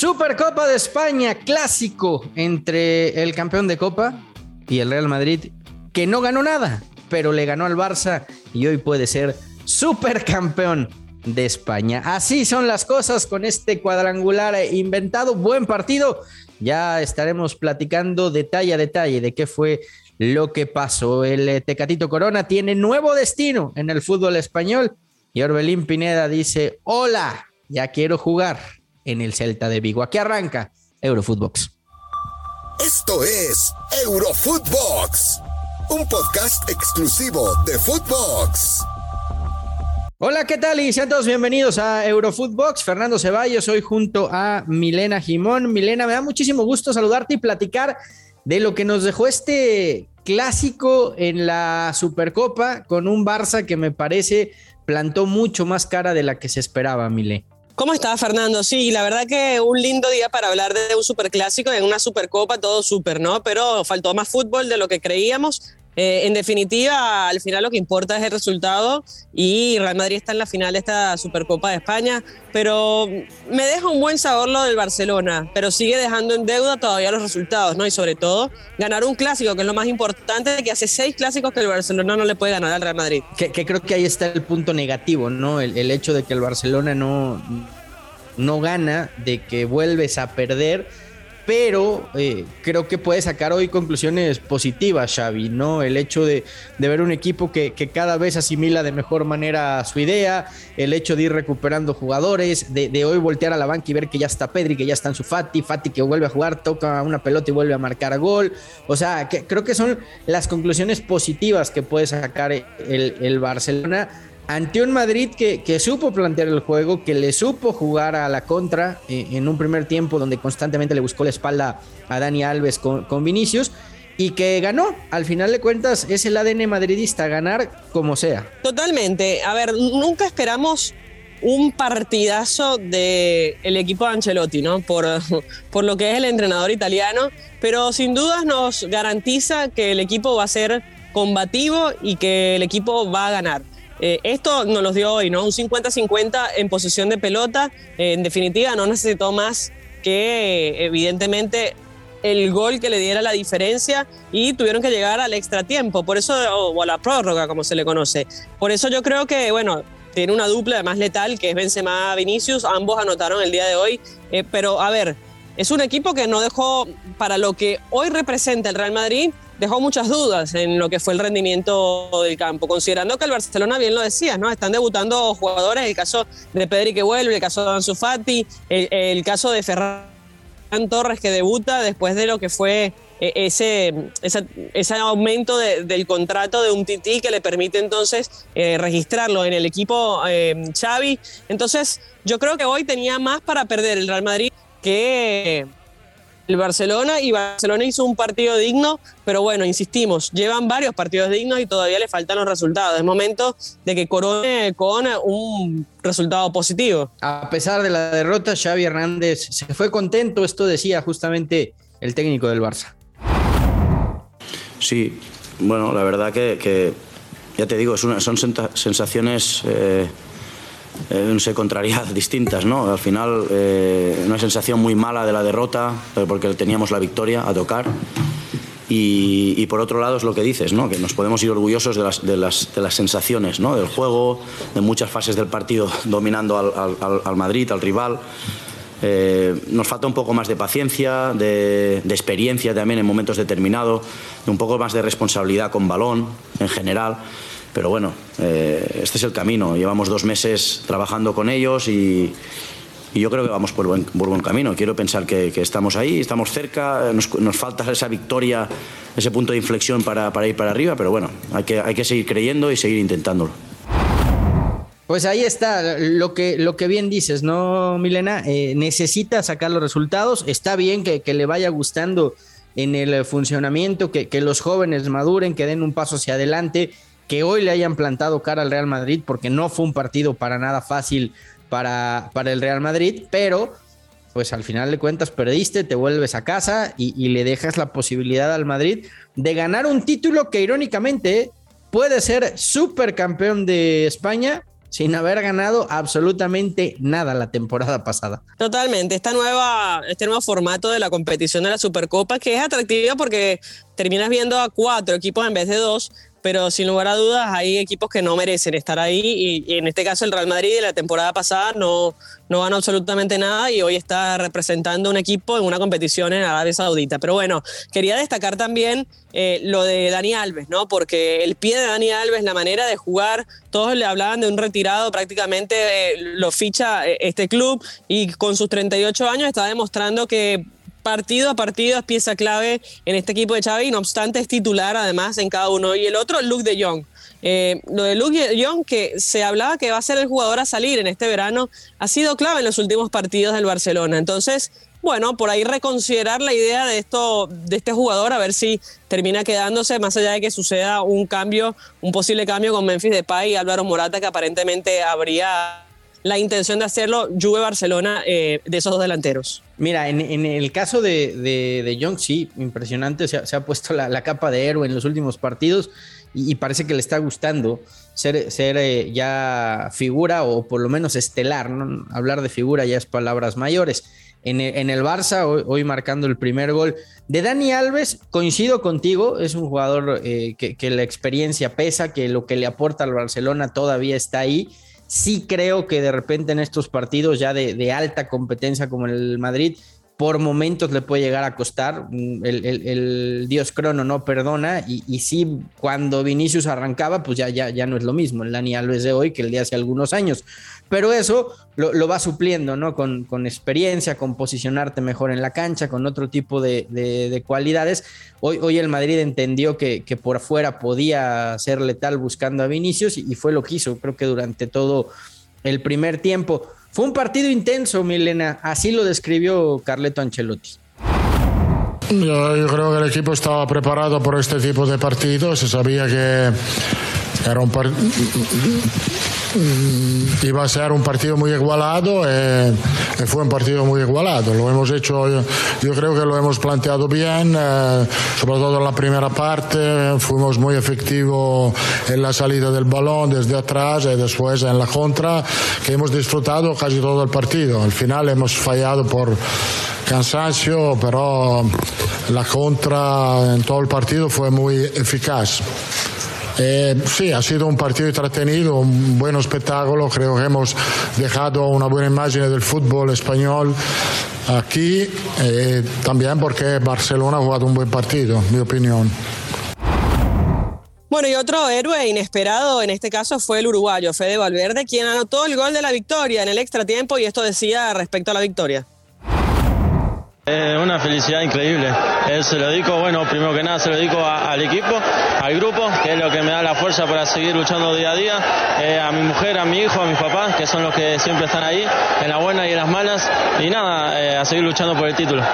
Supercopa de España, clásico entre el campeón de Copa y el Real Madrid, que no ganó nada, pero le ganó al Barça y hoy puede ser supercampeón de España. Así son las cosas con este cuadrangular inventado. Buen partido. Ya estaremos platicando detalle a detalle de qué fue lo que pasó. El eh, Tecatito Corona tiene nuevo destino en el fútbol español y Orbelín Pineda dice, hola, ya quiero jugar en el Celta de Vigo. Aquí arranca Eurofootbox. Esto es Eurofootbox, un podcast exclusivo de Footbox. Hola, ¿qué tal? Y sean todos bienvenidos a Eurofootbox. Fernando Ceballos, hoy junto a Milena Jimón. Milena, me da muchísimo gusto saludarte y platicar de lo que nos dejó este clásico en la Supercopa con un Barça que me parece plantó mucho más cara de la que se esperaba, Milena. ¿Cómo estás, Fernando? Sí, la verdad que un lindo día para hablar de un superclásico en una supercopa, todo súper, ¿no? Pero faltó más fútbol de lo que creíamos. Eh, en definitiva, al final lo que importa es el resultado y Real Madrid está en la final de esta Supercopa de España, pero me deja un buen sabor lo del Barcelona, pero sigue dejando en deuda todavía los resultados, ¿no? Y sobre todo, ganar un clásico, que es lo más importante, que hace seis clásicos que el Barcelona no le puede ganar al Real Madrid. Que, creo que ahí está el punto negativo, ¿no? El hecho de que el Barcelona no, no gana, de que vuelves a perder pero eh, creo que puede sacar hoy conclusiones positivas, Xavi, ¿no? El hecho de, ver un equipo que, cada vez asimila de mejor manera su idea, el hecho de ir recuperando jugadores, de, hoy voltear a la banca y ver que ya está Pedri, que ya está en su Fati, Fati que vuelve a jugar, toca una pelota y vuelve a marcar gol. O sea, que, creo que son las conclusiones positivas que puede sacar el Barcelona ante un Madrid que, supo plantear el juego, que le supo jugar a la contra eh, en un primer tiempo donde constantemente le buscó la espalda a Dani Alves con, Vinicius y que ganó. Al final de cuentas es el ADN madridista, ganar como sea. Totalmente. A ver, nunca esperamos un partidazo del el equipo de Ancelotti, ¿no? Por, por lo que es el entrenador italiano, pero sin dudas nos garantiza que el equipo va a ser combativo y que el equipo va a ganar. Eh, esto nos lo dio hoy, ¿no? Un 50-50 en posesión de pelota. Eh, en definitiva, no necesitó más que, evidentemente, el gol que le diera la diferencia y tuvieron que llegar al extra tiempo, por eso, o, a la prórroga, como se le conoce. Por eso yo creo que, bueno, tiene una dupla además letal, que es Benzema Vinicius, ambos anotaron el día de hoy, eh, pero a ver, es un equipo que no dejó para lo que hoy representa el Real Madrid, dejó muchas dudas en lo que fue el rendimiento del campo, considerando que el Barcelona, bien lo decías, ¿no? Están debutando jugadores, el caso de Pedri que vuelve, el caso de Ansu Fati, el, caso de Ferran Torres que debuta después de lo que fue eh, ese, ese, aumento del contrato de un Tití que le permite entonces eh, registrarlo en el equipo eh, Xavi. Entonces, yo creo que hoy tenía más para perder el Real Madrid que el Barcelona y Barcelona hizo un partido digno, pero bueno, insistimos, llevan varios partidos dignos y todavía le faltan los resultados. Es momento de que corone con un resultado positivo. A pesar de la derrota, Xavi Hernández se fue contento, esto decía justamente el técnico del Barça. Sí, bueno, la verdad que, ya te digo, son sensaciones... Eh, eh, no sé, contrariedades distintas, ¿no? Al final, eh, una sensación muy mala de la derrota, porque teníamos la victoria a tocar. Y, por otro lado es lo que dices, ¿no? que nos podemos ir orgullosos de las, de las, de las sensaciones, ¿no? del juego, de muchas fases del partido dominando al, al, al Madrid, al rival. Eh, nos falta un poco más de paciencia, de, de, experiencia también en momentos determinados, de un poco más de responsabilidad con balón en general. Pero bueno, eh, este es el camino. Llevamos dos meses trabajando con ellos y, yo creo que vamos por buen, buen camino. Quiero pensar que, estamos ahí, estamos cerca, nos, falta esa victoria, ese punto de inflexión para, ir para arriba, pero bueno, hay que, hay que seguir creyendo y seguir intentándolo. Pues ahí está lo que, lo que bien dices, ¿no, Milena? Eh, necesita sacar los resultados. Está bien que, le vaya gustando en el funcionamiento, que, que, los jóvenes maduren, que den un paso hacia adelante que hoy le hayan plantado cara al Real Madrid, porque no fue un partido para nada fácil para, para el Real Madrid, pero pues al final de cuentas perdiste, te vuelves a casa y, le dejas la posibilidad al Madrid de ganar un título que irónicamente puede ser supercampeón de España sin haber ganado absolutamente nada la temporada pasada. Totalmente, esta nueva, este nuevo formato de la competición de la Supercopa que es atractiva porque terminas viendo a cuatro equipos en vez de dos, pero sin lugar a dudas hay equipos que no merecen estar ahí y, en este caso el Real Madrid de la temporada pasada no, no ganó absolutamente nada y hoy está representando un equipo en una competición en Arabia Saudita. Pero bueno, quería destacar también eh, lo de Dani Alves, ¿no? Porque el pie de Dani Alves, la manera de jugar, todos le hablaban de un retirado, prácticamente eh, lo ficha eh, este club y con sus 38 años está demostrando que partido a partido es pieza clave en este equipo de Xavi y no obstante es titular además en cada uno. Y el otro, Luke de Jong. Eh, lo de Luke de Jong, que se hablaba que va a ser el jugador a salir en este verano, ha sido clave en los últimos partidos del Barcelona. Entonces, bueno, por ahí reconsiderar la idea de esto, de este jugador, a ver si termina quedándose, más allá de que suceda un cambio, un posible cambio con Memphis Depay y Álvaro Morata, que aparentemente habría la intención de hacerlo Juve Barcelona eh, de esos dos delanteros. Mira, en, el caso de, de, Young, sí, impresionante, se ha, puesto la, capa de héroe en los últimos partidos y, parece que le está gustando ser, ser eh, ya figura o por lo menos estelar, ¿no? hablar de figura ya es palabras mayores. En el, Barça, hoy, marcando el primer gol de Dani Alves, coincido contigo, es un jugador eh, que, que la experiencia pesa, que lo que le aporta al Barcelona todavía está ahí Sí creo que de repente en estos partidos ya de, alta competencia como el Madrid, por momentos le puede llegar a costar. Mm, el, Dios Crono no perdona. Y, y, sí, cuando Vinicius arrancaba, pues ya, ya, ya no es lo mismo el Dani Alves de hoy que el de hace algunos años. Pero eso lo, va supliendo, ¿no? Con, con, experiencia, con posicionarte mejor en la cancha, con otro tipo de, cualidades. Hoy, hoy, el Madrid entendió que, que, por afuera podía ser letal buscando a Vinicius y, fue lo que hizo, creo que durante todo el primer tiempo. Fue un partido intenso, Milena, así lo describió Carleto Ancelotti. Yo, yo, creo que el equipo estaba preparado por este tipo de partidos, se sabía que era un partido iba a ser un partido muy igualado y, fue un partido muy igualado. Lo hemos hecho, yo, creo que lo hemos planteado bien, eh, sobre todo en la primera parte, fuimos muy efectivos en la salida del balón desde atrás y después en la contra, que hemos disfrutado casi todo el partido. Al final hemos fallado por cansancio, pero la contra en todo el partido fue muy eficaz. Eh, sí, ha sido un partido entretenido, un buen espectáculo. Creo que hemos dejado una buena imagen del fútbol español aquí, eh, también porque Barcelona ha jugado un buen partido, mi opinión. Bueno, y otro héroe inesperado en este caso fue el uruguayo Fede Valverde, quien anotó el gol de la victoria en el extra tiempo y esto decía respecto a la victoria. Es una felicidad increíble. Eh, se lo dedico, bueno, primero que nada se lo dedico al equipo, al grupo, que es lo que me da la fuerza para seguir luchando día a día, eh, a mi mujer, a mi hijo, a mis papás, que son los que siempre están ahí, en las buenas y en las malas, y nada, eh, a seguir luchando por el título.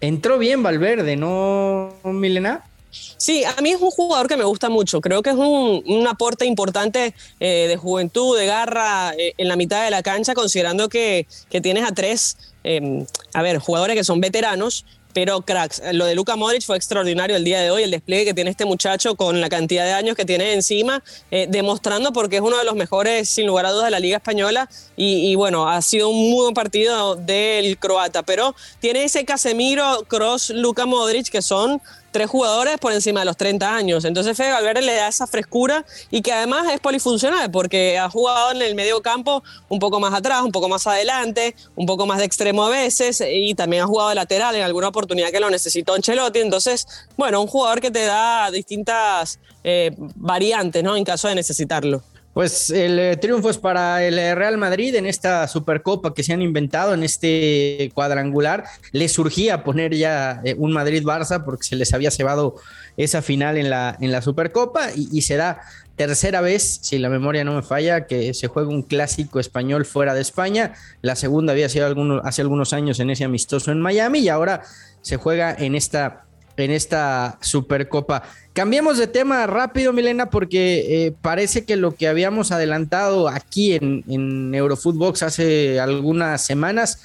Entró bien Valverde, ¿no, Milena? Sí, a mí es un jugador que me gusta mucho. Creo que es un, aporte importante de juventud, de garra en la mitad de la cancha, considerando que, que tienes a tres Em, a ver, jugadores que son veteranos, pero cracks. Lo de Luka Modric fue extraordinario el día de hoy, el despliegue que tiene este muchacho con la cantidad de años que tiene encima, eh, demostrando porque es uno de los mejores, sin lugar a dudas, de la Liga Española. Y, bueno, ha sido un muy buen partido del croata, pero tiene ese Casemiro, Cross, Luka Modric, que son tres jugadores por encima de los 30 años. Entonces Fede Valverde le da esa frescura y que además es polifuncional porque ha jugado en el medio campo un poco más atrás, un poco más adelante, un poco más de extremo a veces y también ha jugado de lateral en alguna oportunidad que lo necesitó Ancelotti. Entonces, bueno, un jugador que te da distintas eh, variantes, ¿no? En caso de necesitarlo. Pues el eh, triunfo es para el eh, Real Madrid en esta Supercopa que se han inventado en este cuadrangular. Le surgía poner ya eh, un Madrid-Barça porque se les había cebado esa final en la, en la Supercopa y, será tercera vez, si la memoria no me falla, que se juega un clásico español fuera de España. La segunda había sido hace algunos años en ese amistoso en Miami y ahora se juega en esta en esta Supercopa. Cambiemos de tema rápido, Milena, porque eh, parece que lo que habíamos adelantado aquí en, en Eurofootbox hace algunas semanas,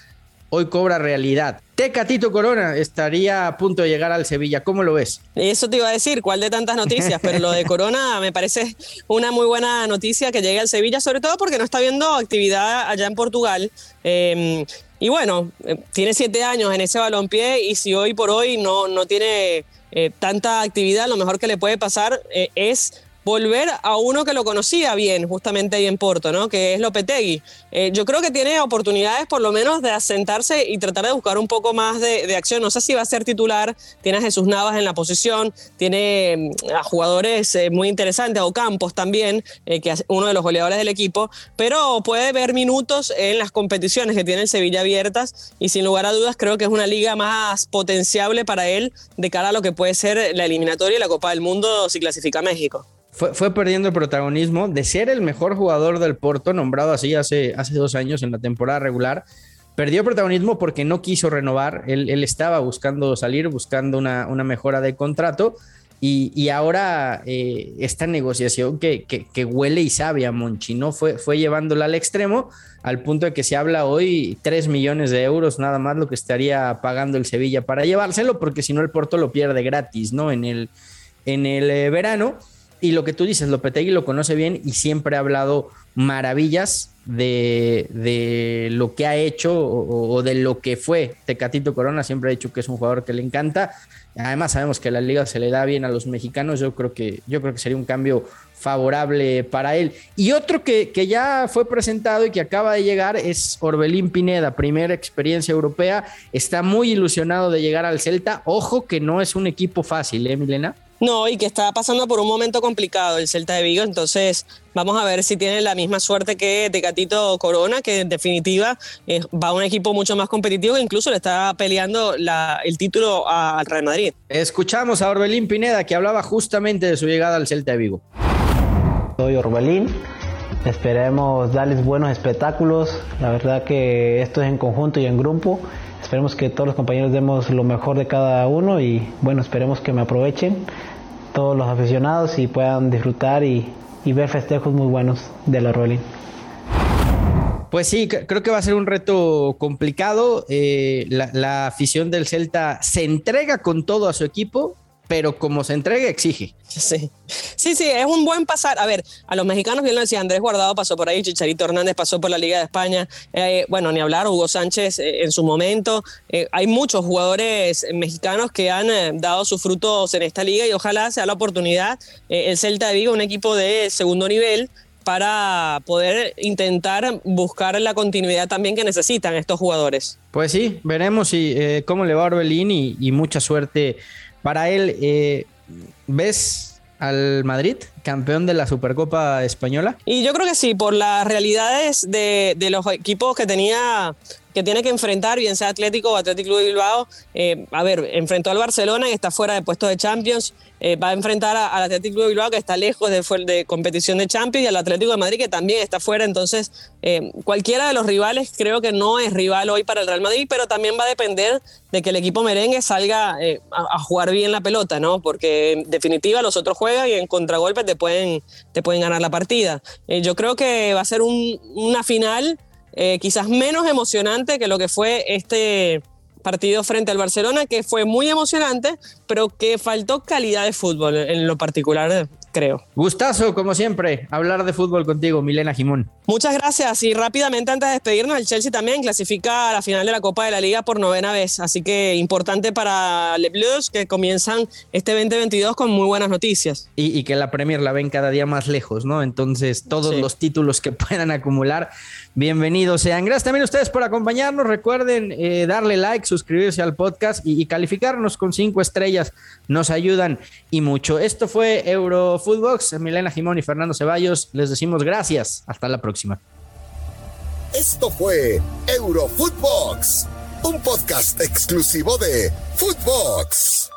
hoy cobra realidad. Tecatito Corona estaría a punto de llegar al Sevilla. ¿Cómo lo ves? Eso te iba a decir, ¿cuál de tantas noticias? Pero lo de Corona me parece una muy buena noticia que llegue al Sevilla, sobre todo porque no está viendo actividad allá en Portugal. Em, y bueno, eh, tiene siete años en ese balompié y si hoy por hoy no, no tiene eh, tanta actividad, lo mejor que le puede pasar eh, es volver a uno que lo conocía bien, justamente ahí en Porto, ¿no? Que es Lopetegui. Eh, yo creo que tiene oportunidades por lo menos de asentarse y tratar de buscar un poco más de, acción. No sé si va a ser titular, tiene a Jesús Navas en la posición, tiene mm, a jugadores eh, muy interesantes, a Ocampos también, eh, que es uno de los goleadores del equipo, pero puede ver minutos en las competiciones que tiene el Sevilla abiertas y sin lugar a dudas creo que es una liga más potenciable para él de cara a lo que puede ser la eliminatoria y la Copa del Mundo si clasifica México fue, perdiendo el protagonismo de ser el mejor jugador del Porto, nombrado así hace, hace dos años en la temporada regular. Perdió protagonismo porque no quiso renovar. Él, estaba buscando salir, buscando una, mejora de contrato. Y, ahora eh, esta negociación que, huele y sabe a Monchi, ¿no? Fue, fue llevándola al extremo, al punto de que se habla hoy 3 millones de euros, nada más lo que estaría pagando el Sevilla para llevárselo, porque si no el Porto lo pierde gratis, ¿no? En el, en el eh, verano. Y lo que tú dices, Lopetegui lo conoce bien y siempre ha hablado maravillas de, lo que ha hecho o, de lo que fue Tecatito Corona. Siempre ha dicho que es un jugador que le encanta. Además, sabemos que la liga se le da bien a los mexicanos. Yo creo que, yo creo que sería un cambio favorable para él. Y otro que, que ya fue presentado y que acaba de llegar es Orbelín Pineda, primera experiencia europea. Está muy ilusionado de llegar al Celta. Ojo que no es un equipo fácil, ¿eh, Milena? No, y que está pasando por un momento complicado el Celta de Vigo, entonces vamos a ver si tiene la misma suerte que Tecatito Corona, que en definitiva eh, va a un equipo mucho más competitivo, incluso le está peleando el título al Real Madrid. Escuchamos a Orbelín Pineda, que hablaba justamente de su llegada al Celta de Vigo. Soy Orbelín, esperemos darles buenos espectáculos, la verdad que esto es en conjunto y en grupo Esperemos que todos los compañeros demos lo mejor de cada uno y bueno, esperemos que me aprovechen todos los aficionados y puedan disfrutar y, ver festejos muy buenos de la Rolling. Pues sí, creo que va a ser un reto complicado. Eh, la, afición del Celta se entrega con todo a su equipo pero como se entrega, exige. Sí. sí, sí, es un buen pasar. A ver, a los mexicanos, bien lo decía, Andrés Guardado pasó por ahí, Chicharito Hernández pasó por la Liga de España, eh, bueno, ni hablar, Hugo Sánchez eh, en su momento. Eh, hay muchos jugadores mexicanos que han dado sus frutos en esta liga y ojalá sea la oportunidad el Celta de Vigo, un equipo de segundo nivel, para poder intentar buscar la continuidad también que necesitan estos jugadores. Pues sí, veremos si, cómo le va a Orbelín y, y mucha suerte para él, eh, ¿ves al Madrid campeón de la Supercopa Española? Y yo creo que sí, por las realidades de, de los equipos que tenía que tiene que enfrentar, bien sea Atlético o Atlético de Bilbao. Eh, a ver, enfrentó al Barcelona y está fuera de puesto de Champions. Eh, va a enfrentar al Atlético de Bilbao que está lejos de, de, competición de Champions y al Atlético de Madrid que también está fuera. Entonces, eh, cualquiera de los rivales creo que no es rival hoy para el Real Madrid, pero también va a depender de que el equipo merengue salga a, jugar bien la pelota, ¿no? Porque en definitiva los otros juegan y en contragolpe te pueden, te pueden ganar la partida. yo creo que va a ser una final eh, quizás menos emocionante que lo que fue este partido frente al Barcelona, que fue muy emocionante, pero que faltó calidad de fútbol en lo particular creo. Gustazo, como siempre, hablar de fútbol contigo, Milena Jimón. Muchas gracias y rápidamente antes de despedirnos, el Chelsea también clasifica a la final de la Copa de la Liga por novena vez, así que importante para Les Blues que comienzan este 2022 con muy buenas noticias. Y, que la Premier la ven cada día más lejos, ¿no? Entonces todos los títulos que puedan acumular, bienvenidos sean. Gracias también a ustedes por acompañarnos, recuerden eh, darle like, suscribirse al podcast y, y calificarnos con cinco estrellas, nos ayudan y mucho. Esto fue Euro Footbox, Milena Jimón y Fernando Ceballos, les decimos gracias. Hasta la próxima. Esto fue Eurofootbox, un podcast exclusivo de Footbox.